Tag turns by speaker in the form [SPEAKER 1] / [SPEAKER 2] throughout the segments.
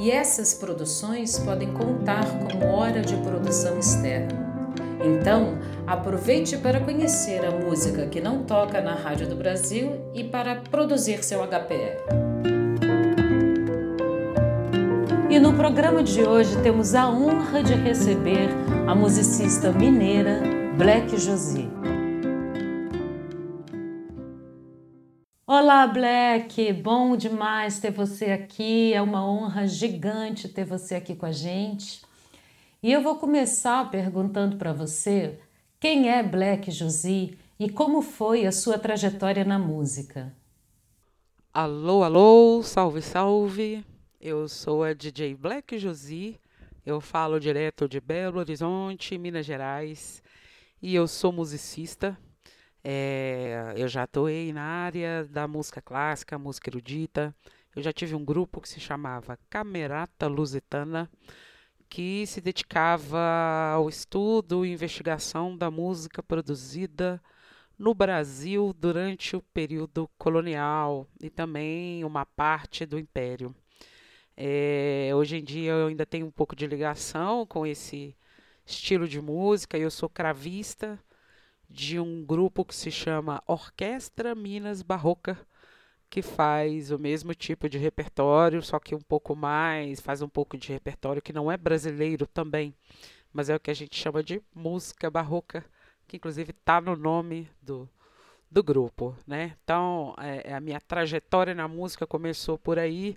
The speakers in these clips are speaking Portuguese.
[SPEAKER 1] e essas produções podem contar como hora de produção externa. Então, aproveite para conhecer a música que não toca na Rádio do Brasil e para produzir seu HPR. E no programa de hoje temos a honra de receber a musicista mineira Black Josie. Olá, Black! Bom demais ter você aqui. É uma honra gigante ter você aqui com a gente. E eu vou começar perguntando para você quem é Black Josie e como foi a sua trajetória na música.
[SPEAKER 2] Alô, alô, salve, salve. Eu sou a DJ Black Josie. Eu falo direto de Belo Horizonte, Minas Gerais, e eu sou musicista é, eu já atuei na área da música clássica, música erudita. Eu já tive um grupo que se chamava Camerata Lusitana, que se dedicava ao estudo e investigação da música produzida no Brasil durante o período colonial e também uma parte do Império. É, hoje em dia eu ainda tenho um pouco de ligação com esse estilo de música, eu sou cravista de um grupo que se chama Orquestra Minas Barroca, que faz o mesmo tipo de repertório, só que um pouco mais, faz um pouco de repertório que não é brasileiro também, mas é o que a gente chama de música barroca, que inclusive está no nome do, do grupo, né? Então, é, é, a minha trajetória na música começou por aí.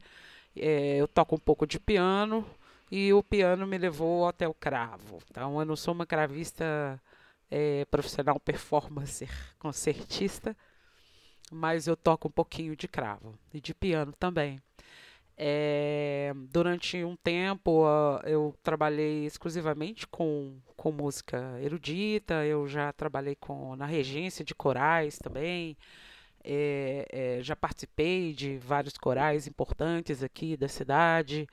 [SPEAKER 2] É, eu toco um pouco de piano e o piano me levou até o cravo. Então, eu não sou uma cravista é, profissional performancer, concertista, mas eu toco um pouquinho de cravo e de piano também. É, durante um tempo eu trabalhei exclusivamente com, com música erudita, eu já trabalhei com, na regência de corais também, é, é, já participei de vários corais importantes aqui da cidade,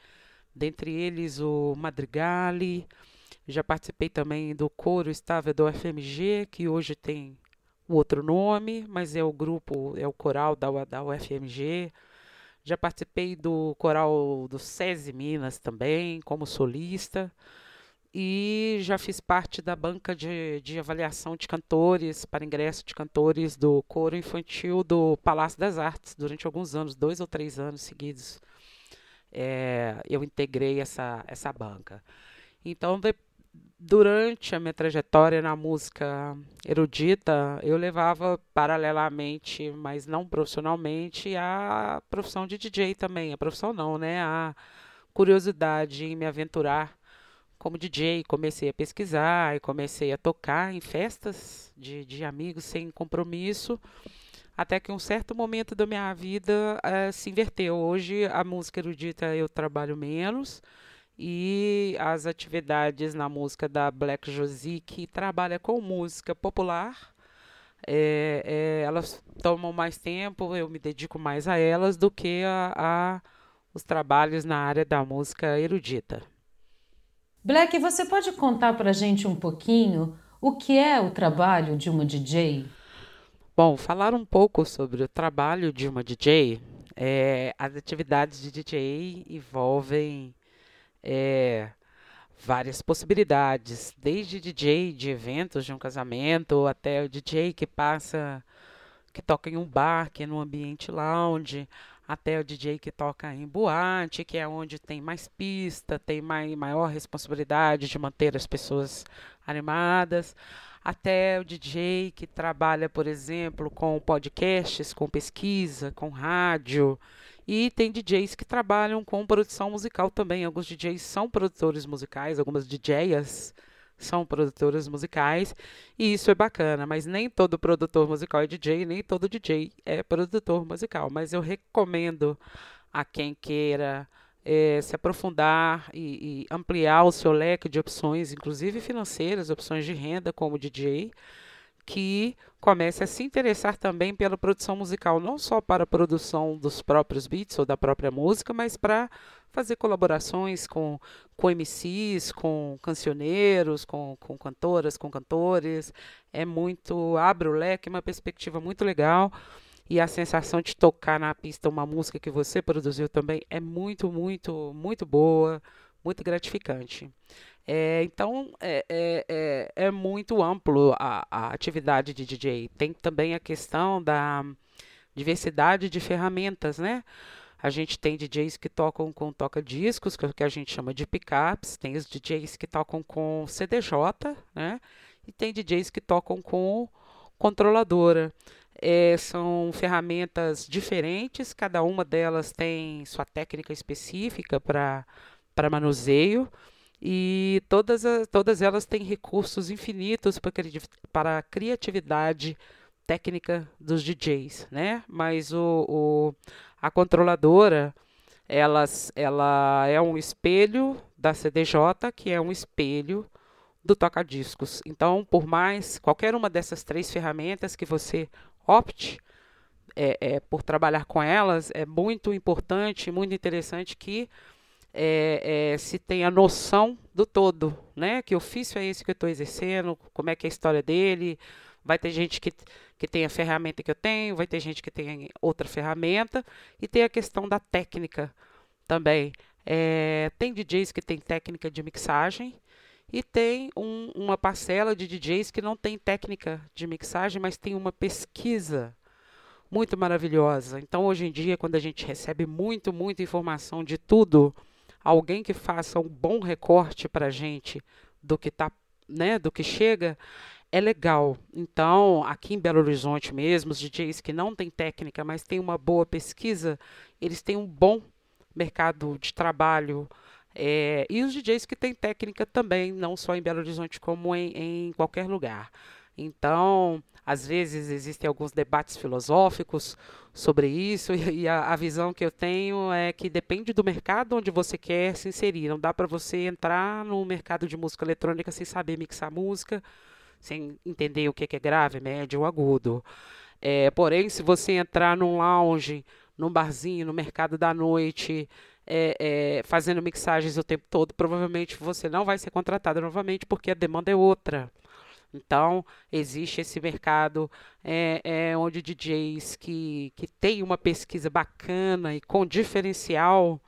[SPEAKER 2] dentre eles o Madrigale, já participei também do coro estável do FMG, que hoje tem outro nome, mas é o grupo, é o coral da, da UFMG. Já participei do coral do SESI Minas também, como solista. E já fiz parte da banca de, de avaliação de cantores, para ingresso de cantores do coro infantil do Palácio das Artes, durante alguns anos, dois ou três anos seguidos. É, eu integrei essa, essa banca. Então, de, durante a minha trajetória na música erudita, eu levava paralelamente, mas não profissionalmente, a profissão de DJ também. A profissão não, né? A curiosidade em me aventurar como DJ. Comecei a pesquisar e comecei a tocar em festas de, de amigos sem compromisso. Até que um certo momento da minha vida uh, se inverteu. Hoje a música erudita eu trabalho menos e as atividades na música da Black Josie, que trabalha com música popular. É, é, elas tomam mais tempo, eu me dedico mais a elas do que a, a os trabalhos na área da música erudita.
[SPEAKER 1] Black, você pode contar para a gente um pouquinho o que é o trabalho de uma DJ?
[SPEAKER 2] Bom, falar um pouco sobre o trabalho de uma DJ. É, as atividades de DJ envolvem é, várias possibilidades, desde DJ de eventos de um casamento até o DJ que passa, que toca em um bar, que é no ambiente lounge, até o DJ que toca em boate, que é onde tem mais pista, tem mais, maior responsabilidade de manter as pessoas animadas, até o DJ que trabalha, por exemplo, com podcasts, com pesquisa, com rádio. E tem DJs que trabalham com produção musical também. Alguns DJs são produtores musicais, algumas DJs são produtoras musicais, e isso é bacana, mas nem todo produtor musical é DJ, nem todo DJ é produtor musical. Mas eu recomendo a quem queira é, se aprofundar e, e, ampliar o seu leque de opções, inclusive financeiras, opções de renda como DJ, que comece a se interessar também pela produção musical, não só para a produção dos próprios beats ou da própria música, mas para fazer colaborações com, com MCs, com cancioneiros, com, com cantoras, com cantores. É muito, abre o leque, uma perspectiva muito legal. E a sensação de tocar na pista uma música que você produziu também é muito, muito, muito boa, muito gratificante. É, então, é, é, é, é, muito amplo a, a atividade de DJ. Tem também a questão da diversidade de ferramentas, né? A gente tem DJs que tocam com toca-discos, que, é que a gente chama de pickups, tem os DJs que tocam com CDJ, né? E tem DJs que tocam com controladora. É, são ferramentas diferentes, cada uma delas tem sua técnica específica para manuseio e todas, as, todas elas têm recursos infinitos para a criatividade técnica dos DJs, né? Mas o, o, a controladora, elas, ela é um espelho da CDJ, que é um espelho do toca-discos. Então, por mais qualquer uma dessas três ferramentas que você opte é, é, por trabalhar com elas, é muito importante, muito interessante que é, é, se tenha noção do todo, né? Que ofício é esse que eu estou exercendo, como é que é a história dele. Vai ter gente que, que tem a ferramenta que eu tenho, vai ter gente que tem outra ferramenta, e tem a questão da técnica também. É, tem DJs que tem técnica de mixagem, e tem um, uma parcela de DJs que não tem técnica de mixagem, mas tem uma pesquisa muito maravilhosa. Então, hoje em dia, quando a gente recebe muito, muita informação de tudo, alguém que faça um bom recorte para a gente do que tá, né, do que chega, é legal. Então, aqui em Belo Horizonte mesmo, os DJs que não têm técnica, mas têm uma boa pesquisa, eles têm um bom mercado de trabalho é, e os DJs que têm técnica também, não só em Belo Horizonte, como em, em qualquer lugar. Então, às vezes existem alguns debates filosóficos sobre isso, e a, a, visão que eu tenho é que depende do mercado onde você quer se inserir. Não dá para você entrar no mercado de música eletrônica sem saber mixar música, sem entender o que é grave, médio ou agudo. É, porém, se você entrar num lounge, num barzinho, no mercado da noite, é, é, fazendo mixagens o tempo todo, provavelmente você não vai ser contratado novamente porque a demanda é outra. Então, existe esse mercado é, é, onde DJs que, que têm uma pesquisa bacana e com diferencial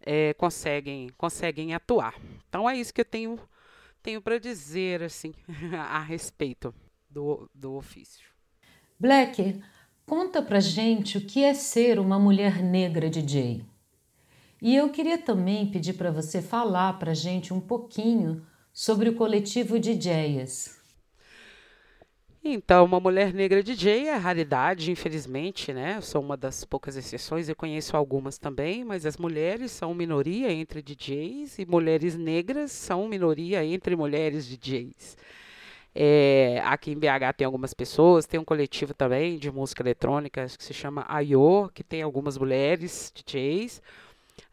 [SPEAKER 2] é, conseguem, conseguem atuar. Então, é isso que eu tenho, tenho para dizer assim a respeito do, do ofício.
[SPEAKER 1] Black, conta pra gente o que é ser uma mulher negra DJ. E eu queria também pedir para você falar para gente um pouquinho sobre o coletivo DJs.
[SPEAKER 2] Então, uma mulher negra DJ é raridade, infelizmente, né? Eu sou uma das poucas exceções, eu conheço algumas também, mas as mulheres são minoria entre DJs e mulheres negras são minoria entre mulheres DJs. É, aqui em BH tem algumas pessoas, tem um coletivo também de música eletrônica que se chama AIO, que tem algumas mulheres DJs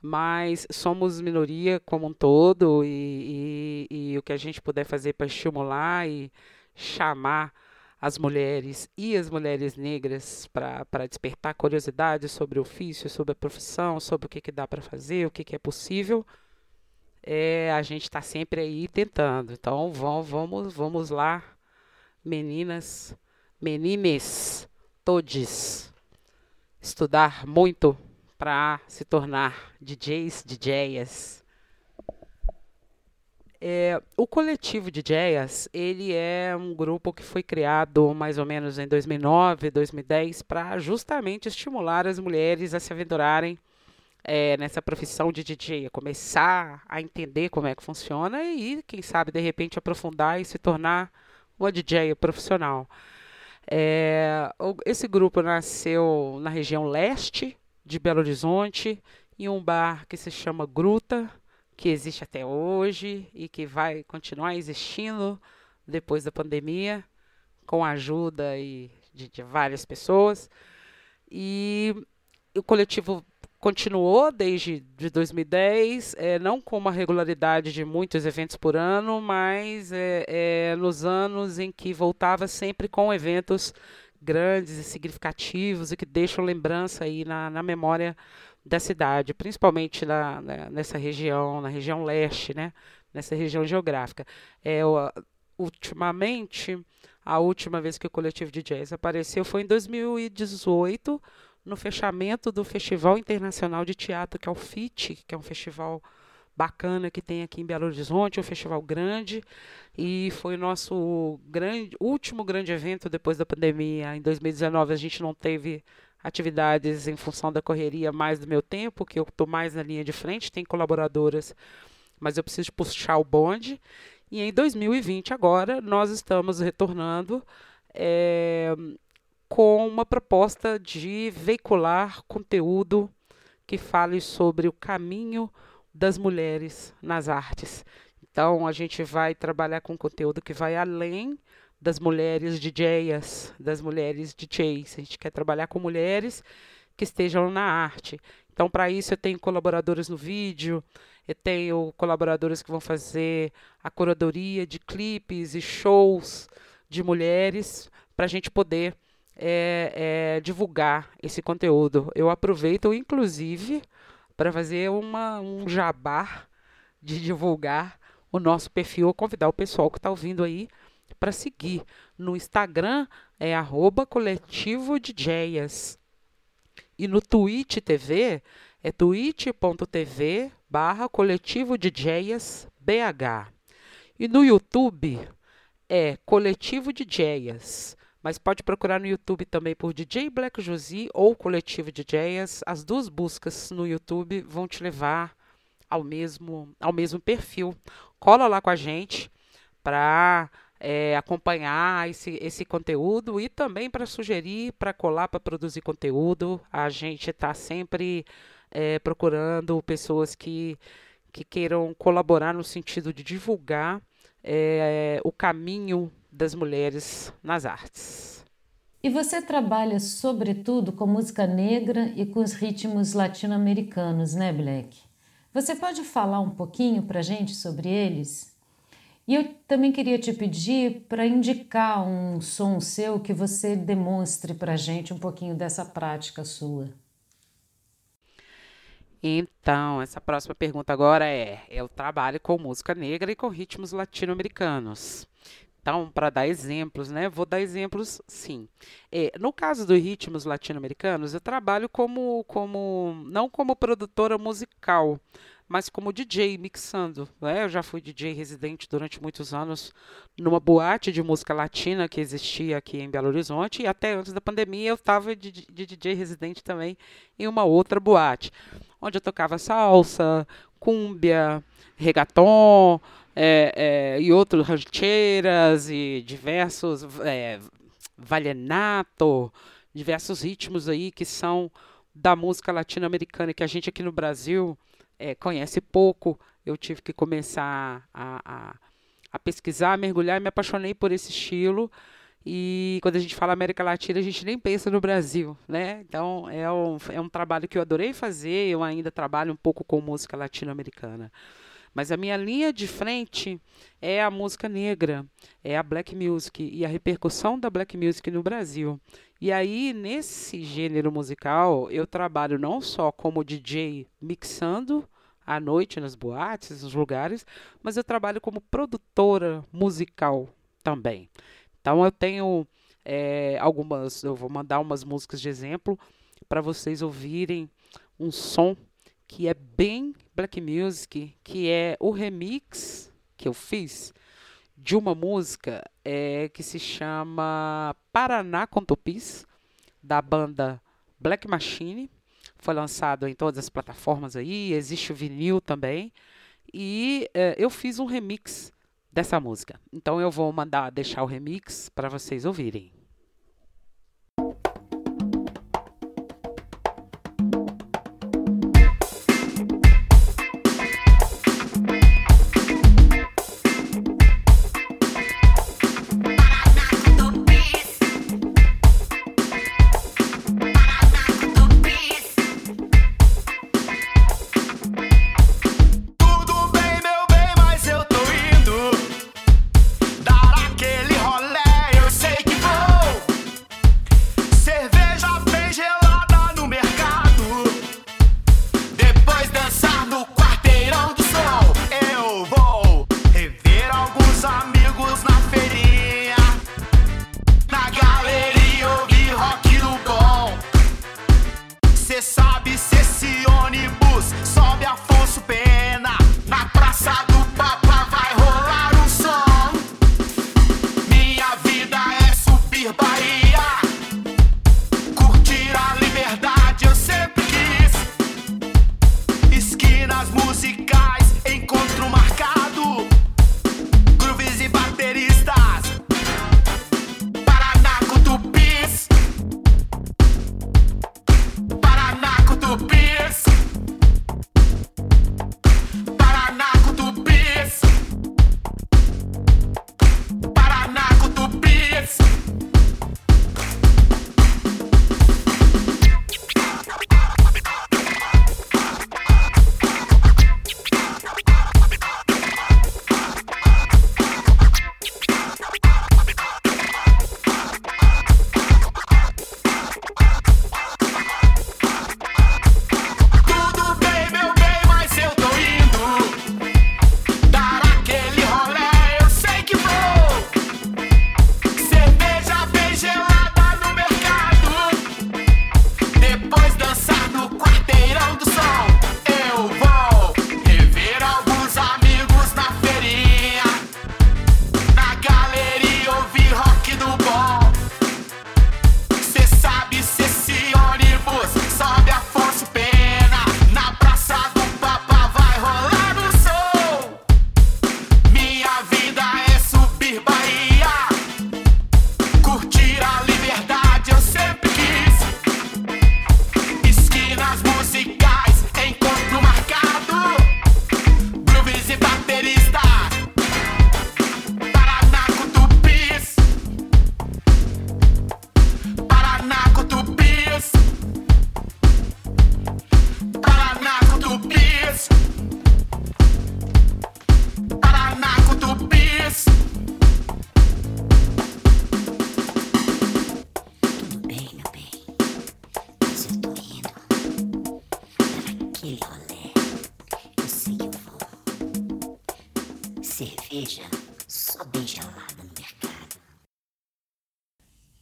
[SPEAKER 2] mas somos minoria como um todo e, e, e o que a gente puder fazer para estimular e chamar as mulheres e as mulheres negras para despertar curiosidade sobre o ofício, sobre a profissão, sobre o que, que dá para fazer, o que, que é possível, é, a gente está sempre aí tentando. Então vamos, vamos, vamos lá, meninas, menines, todes, estudar muito para se tornar DJs, DJs. É, o coletivo DJs, ele é um grupo que foi criado mais ou menos em 2009, 2010, para justamente estimular as mulheres a se aventurarem é, nessa profissão de DJ, a começar a entender como é que funciona e, quem sabe, de repente aprofundar e se tornar uma DJ profissional. É, esse grupo nasceu na região leste de Belo Horizonte, em um bar que se chama Gruta, que existe até hoje e que vai continuar existindo depois da pandemia, com a ajuda e de, de várias pessoas. E o coletivo continuou desde de 2010, é, não com uma regularidade de muitos eventos por ano, mas é, é, nos anos em que voltava sempre com eventos grandes e significativos e que deixam lembrança aí na, na memória da cidade, principalmente na, na, nessa região, na região leste, né? nessa região geográfica. É, ultimamente, a última vez que o coletivo de jazz apareceu foi em 2018, no fechamento do Festival Internacional de Teatro, que é o FIT, que é um festival bacana que tem aqui em Belo Horizonte, um festival grande, e foi o nosso grande, último grande evento depois da pandemia. Em 2019 a gente não teve atividades em função da correria mais do meu tempo, que eu estou mais na linha de frente, tem colaboradoras, mas eu preciso puxar o bonde. E em 2020 agora nós estamos retornando é, com uma proposta de veicular conteúdo que fale sobre o caminho das mulheres nas artes. Então, a gente vai trabalhar com conteúdo que vai além das mulheres DJs, das mulheres DJs. A gente quer trabalhar com mulheres que estejam na arte. Então, para isso, eu tenho colaboradores no vídeo, eu tenho colaboradores que vão fazer a curadoria de clipes e shows de mulheres, para a gente poder é, é, divulgar esse conteúdo. Eu aproveito, inclusive, para fazer uma, um jabá de divulgar o nosso perfil, convidar o pessoal que está ouvindo aí para seguir. No Instagram é arroba coletivo DJs. E no Twitch TV é twitch.tv barra coletivo DJs BH. E no YouTube é coletivo DJs. Mas pode procurar no YouTube também por DJ Black Josi ou Coletivo. As duas buscas no YouTube vão te levar ao mesmo, ao mesmo perfil. Cola lá com a gente para é, acompanhar esse, esse conteúdo e também para sugerir, para colar, para produzir conteúdo. A gente está sempre é, procurando pessoas que, que queiram colaborar no sentido de divulgar é, o caminho das mulheres nas artes.
[SPEAKER 1] E você trabalha sobretudo com música negra e com os ritmos latino-americanos, né, Black? Você pode falar um pouquinho para gente sobre eles? E eu também queria te pedir para indicar um som seu que você demonstre para a gente um pouquinho dessa prática sua.
[SPEAKER 2] Então, essa próxima pergunta agora é: eu trabalho com música negra e com ritmos latino-americanos. Então, para dar exemplos, né? Vou dar exemplos, sim. É, no caso dos ritmos latino-americanos, eu trabalho como, como não como produtora musical, mas como DJ mixando. Né? Eu já fui DJ residente durante muitos anos numa boate de música latina que existia aqui em Belo Horizonte e até antes da pandemia eu estava de, de DJ residente também em uma outra boate, onde eu tocava salsa, cúmbia, reggaeton, é, é, e outros rancheiras e diversos é, diversos ritmos aí que são da música latino-americana que a gente aqui no Brasil é, conhece pouco. Eu tive que começar a, a, a pesquisar, a mergulhar e me apaixonei por esse estilo. E quando a gente fala América Latina, a gente nem pensa no Brasil, né? Então é um, é um trabalho que eu adorei fazer. Eu ainda trabalho um pouco com música latino-americana. Mas a minha linha de frente é a música negra, é a black music e a repercussão da black music no Brasil. E aí, nesse gênero musical, eu trabalho não só como DJ mixando à noite nas boates, nos lugares, mas eu trabalho como produtora musical também. Então eu tenho é, algumas, eu vou mandar umas músicas de exemplo para vocês ouvirem um som que é bem black music, que é o remix que eu fiz de uma música é, que se chama Paraná com Tupis, da banda Black Machine. Foi lançado em todas as plataformas aí, existe o vinil também. E é, eu fiz um remix dessa música. Então eu vou mandar deixar o remix para vocês ouvirem.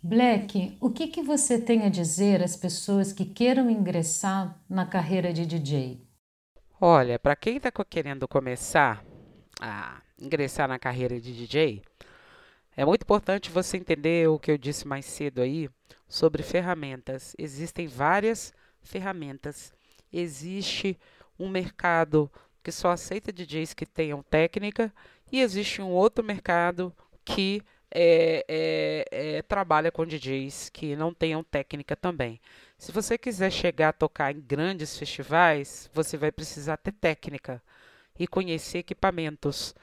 [SPEAKER 1] Black, o que, que você tem a dizer às pessoas que queiram ingressar na carreira de DJ?
[SPEAKER 2] Olha, para quem está querendo começar a ingressar na carreira de DJ, é muito importante você entender o que eu disse mais cedo aí sobre ferramentas. Existem várias ferramentas. Existe um mercado que só aceita DJs que tenham técnica e existe um outro mercado que é, é, é, trabalha com DJs que não tenham técnica também. Se você quiser chegar a tocar em grandes festivais, você vai precisar ter técnica e conhecer equipamentos.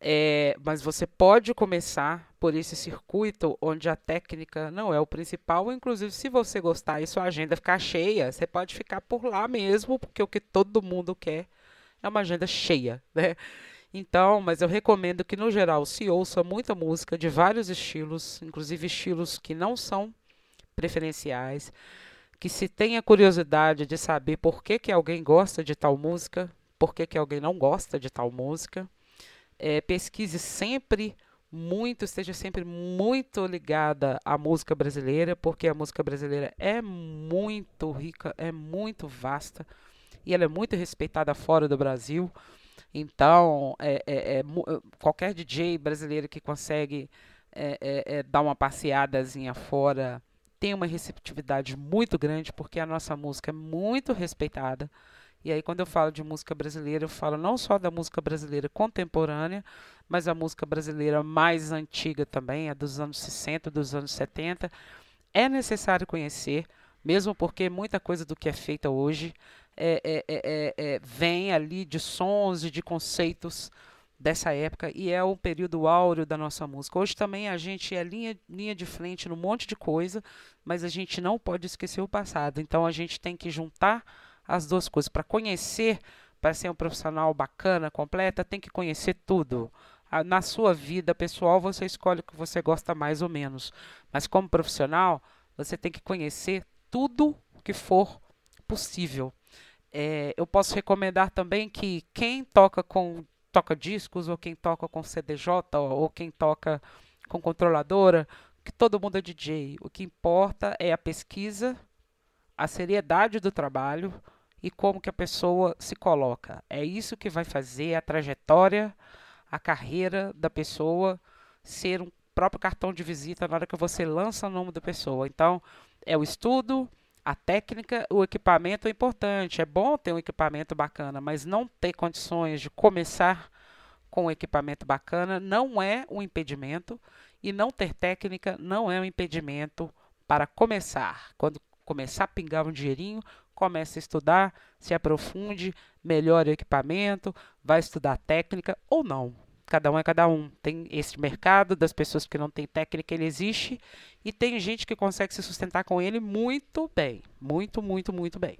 [SPEAKER 2] É, mas você pode começar por esse circuito onde a técnica não é o principal. Inclusive, se você gostar e sua agenda ficar cheia, você pode ficar por lá mesmo, porque o que todo mundo quer é uma agenda cheia, né? Então, mas eu recomendo que no geral se ouça muita música de vários estilos, inclusive estilos que não são preferenciais, que se tenha curiosidade de saber por que, que alguém gosta de tal música, por que, que alguém não gosta de tal música. É, pesquise sempre muito, esteja sempre muito ligada à música brasileira, porque a música brasileira é muito rica, é muito vasta e ela é muito respeitada fora do Brasil. Então, é, é, é, qualquer DJ brasileiro que consegue é, é, dar uma passeadazinha fora tem uma receptividade muito grande, porque a nossa música é muito respeitada. E aí, quando eu falo de música brasileira, eu falo não só da música brasileira contemporânea, mas a música brasileira mais antiga também, a dos anos 60, dos anos 70. É necessário conhecer, mesmo porque muita coisa do que é feita hoje é é, é, é, é, vem ali de sons e de conceitos dessa época e é o período áureo da nossa música. Hoje também a gente é linha, linha de frente num monte de coisa, mas a gente não pode esquecer o passado. Então a gente tem que juntar as duas coisas. Para conhecer, para ser um profissional bacana, completa, tem que conhecer tudo. Na sua vida pessoal, você escolhe o que você gosta mais ou menos. Mas como profissional, você tem que conhecer tudo que for possível. É, eu posso recomendar também que quem toca com toca discos ou quem toca com CDJ ou, quem toca com controladora, que todo mundo é DJ. O que importa é a pesquisa, a seriedade do trabalho e como que a pessoa se coloca. É isso que vai fazer a trajetória, a carreira da pessoa ser um próprio cartão de visita na hora que você lança o nome da pessoa. Então, é o estudo, A técnica, o equipamento é importante, é bom ter um equipamento bacana, mas não ter condições de começar com um equipamento bacana não é um impedimento e não ter técnica não é um impedimento para começar. Quando começar a pingar um dinheirinho, comece a estudar, se aprofunde, melhore o equipamento, vai estudar técnica ou não. Cada um é cada um. Tem esse mercado das pessoas que não têm técnica, ele existe, e tem gente que consegue se sustentar com ele muito bem. Muito, muito, muito bem.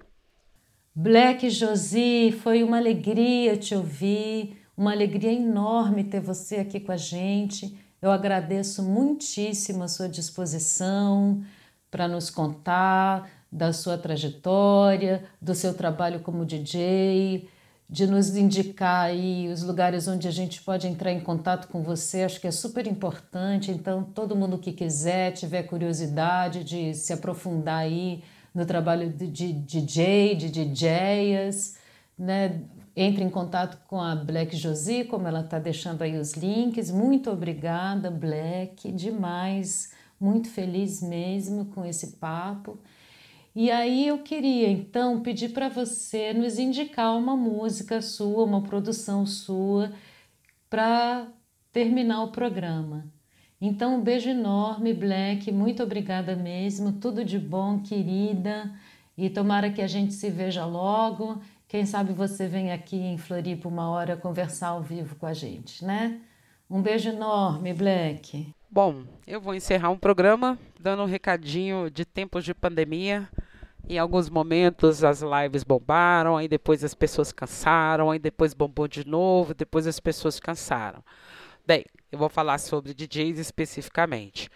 [SPEAKER 1] Black Josi, foi uma alegria te ouvir, uma alegria enorme ter você aqui com a gente. Eu agradeço muitíssimo a sua disposição para nos contar da sua trajetória, do seu trabalho como DJ, de nos indicar aí os lugares onde a gente pode entrar em contato com você, acho que é super importante. Então, todo mundo que quiser, tiver curiosidade de se aprofundar aí no trabalho de, DJ, de DJs, né? Entre em contato com a Black Josie, como ela está deixando aí os links. Muito obrigada, Black, demais. Muito feliz mesmo com esse papo. E aí eu queria então pedir para você nos indicar uma música sua, uma produção sua, para terminar o programa. Então, um beijo enorme, Black. Muito obrigada mesmo. Tudo de bom, querida. E tomara que a gente se veja logo. Quem sabe você vem aqui em Floripa uma hora conversar ao vivo com a gente, né? Um beijo enorme, Black.
[SPEAKER 2] Bom, eu vou encerrar um programa dando um recadinho de tempos de pandemia. Em alguns momentos as lives bombaram, aí depois as pessoas cansaram, aí depois bombou de novo, depois as pessoas cansaram. Bem, eu vou falar sobre DJs especificamente.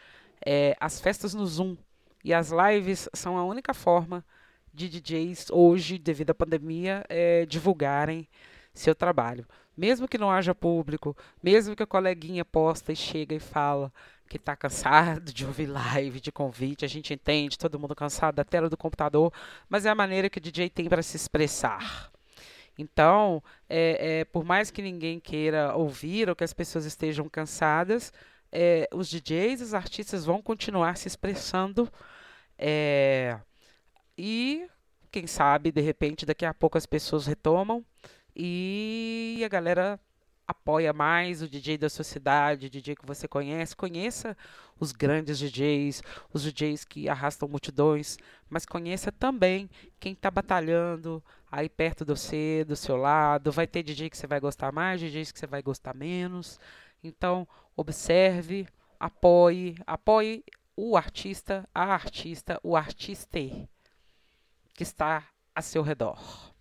[SPEAKER 2] É, as festas no Zoom e as lives são a única forma de DJs hoje, devido à pandemia, é, divulgarem seu trabalho. Mesmo que não haja público, mesmo que a coleguinha posta e chega e fala que está cansado de ouvir live, de convite, a gente entende, todo mundo cansado da tela do computador, mas é a maneira que o DJ tem para se expressar. Então, é, é, por mais que ninguém queira ouvir ou que as pessoas estejam cansadas, é, os DJs, os artistas vão continuar se expressando é, e quem sabe, de repente, daqui a pouco as pessoas retomam e a galera apoia mais o DJ da sociedade, o DJ que você conhece. Conheça os grandes DJs, os DJs que arrastam multidões, mas conheça também quem está batalhando aí perto de você, do seu lado. Vai ter DJ que você vai gostar mais, DJs que você vai gostar menos. Então, observe, apoie, apoie o artista, a artista, o artista que está a seu redor.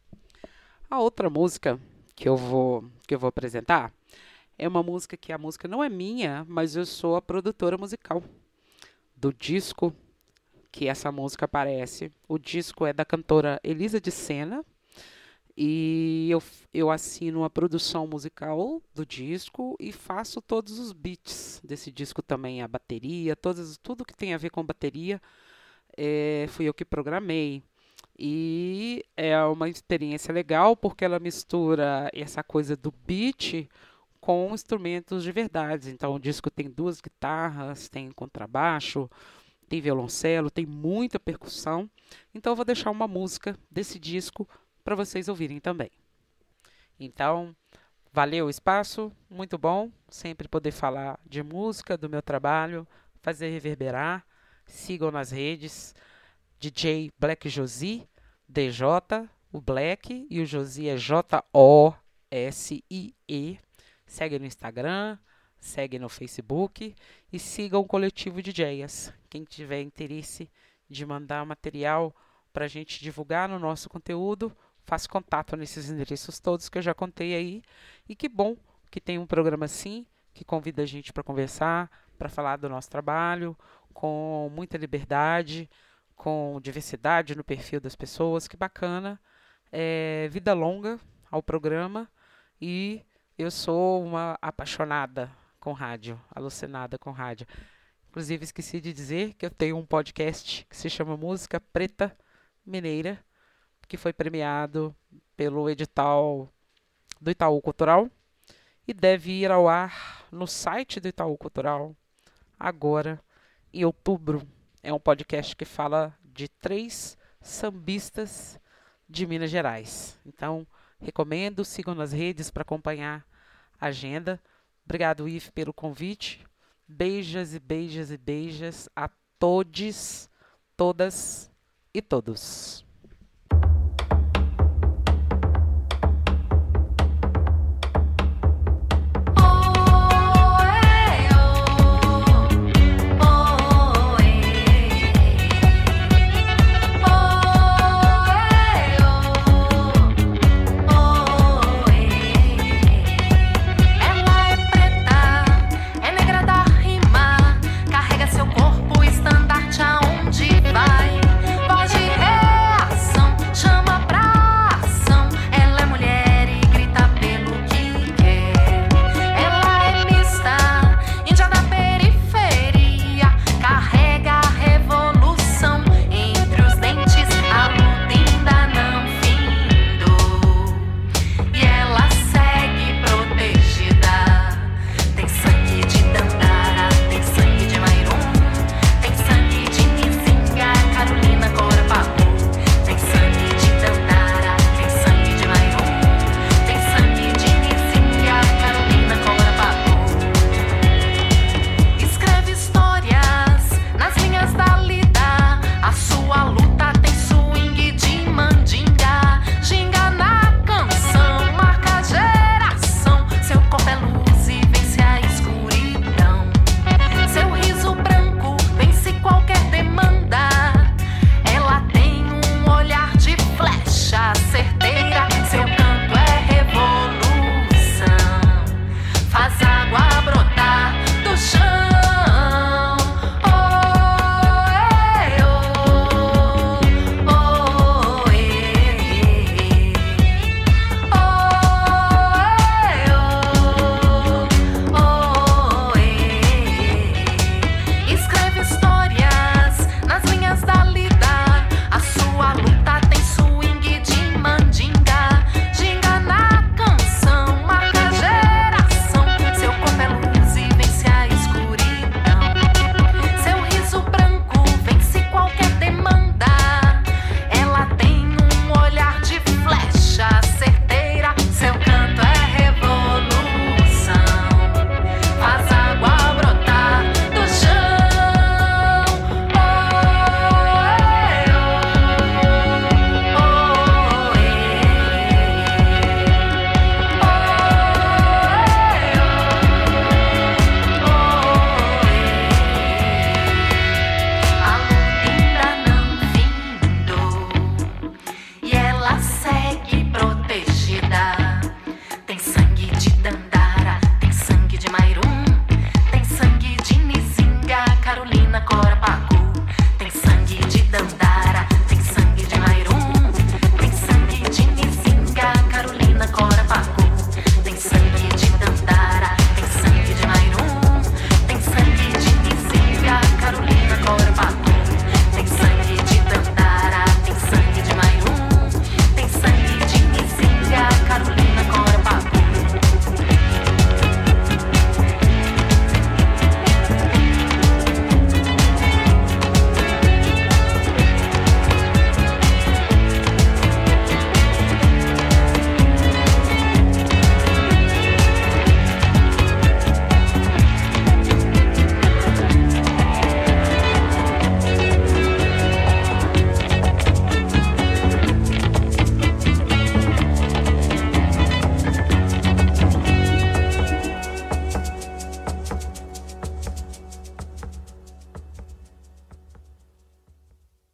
[SPEAKER 2] A outra música que eu vou que eu vou apresentar é uma música que a música não é minha, mas eu sou a produtora musical do disco que essa música aparece. O disco é da cantora Elisa de Sena e eu, eu assino a produção musical do disco e faço todos os beats desse disco também, a bateria, todas, tudo que tem a ver com bateria, é, fui eu que programei. E é uma experiência legal porque ela mistura essa coisa do beat com instrumentos de verdade. Então o disco tem duas guitarras, tem contrabaixo, tem violoncelo, tem muita percussão. Então eu vou deixar uma música desse disco para vocês ouvirem também. Então, valeu o espaço, muito bom sempre poder falar de música, do meu trabalho, fazer reverberar. Sigam nas redes. DJ Black Josie, DJ, o Black e o Josie é J-O-S-I-E. Segue no Instagram, segue no Facebook e siga o coletivo DJs. Quem tiver interesse de mandar material para a gente divulgar no nosso conteúdo, faça contato nesses endereços todos que eu já contei aí. E que bom que tem um programa assim, que convida a gente para conversar, para falar do nosso trabalho, com muita liberdade, com diversidade no perfil das pessoas, que bacana. É, vida longa ao programa e eu sou uma apaixonada com rádio, alucinada com rádio. Inclusive, esqueci de dizer que eu tenho um podcast que se chama Música Preta Mineira, que foi premiado pelo edital do Itaú Cultural e deve ir ao ar no site do Itaú Cultural agora em outubro é um podcast que fala de três sambistas de Minas Gerais. Então, recomendo, sigam nas redes para acompanhar a agenda. Obrigado, Ive, pelo convite. Beijas e beijas e beijas a todos, todas e todos.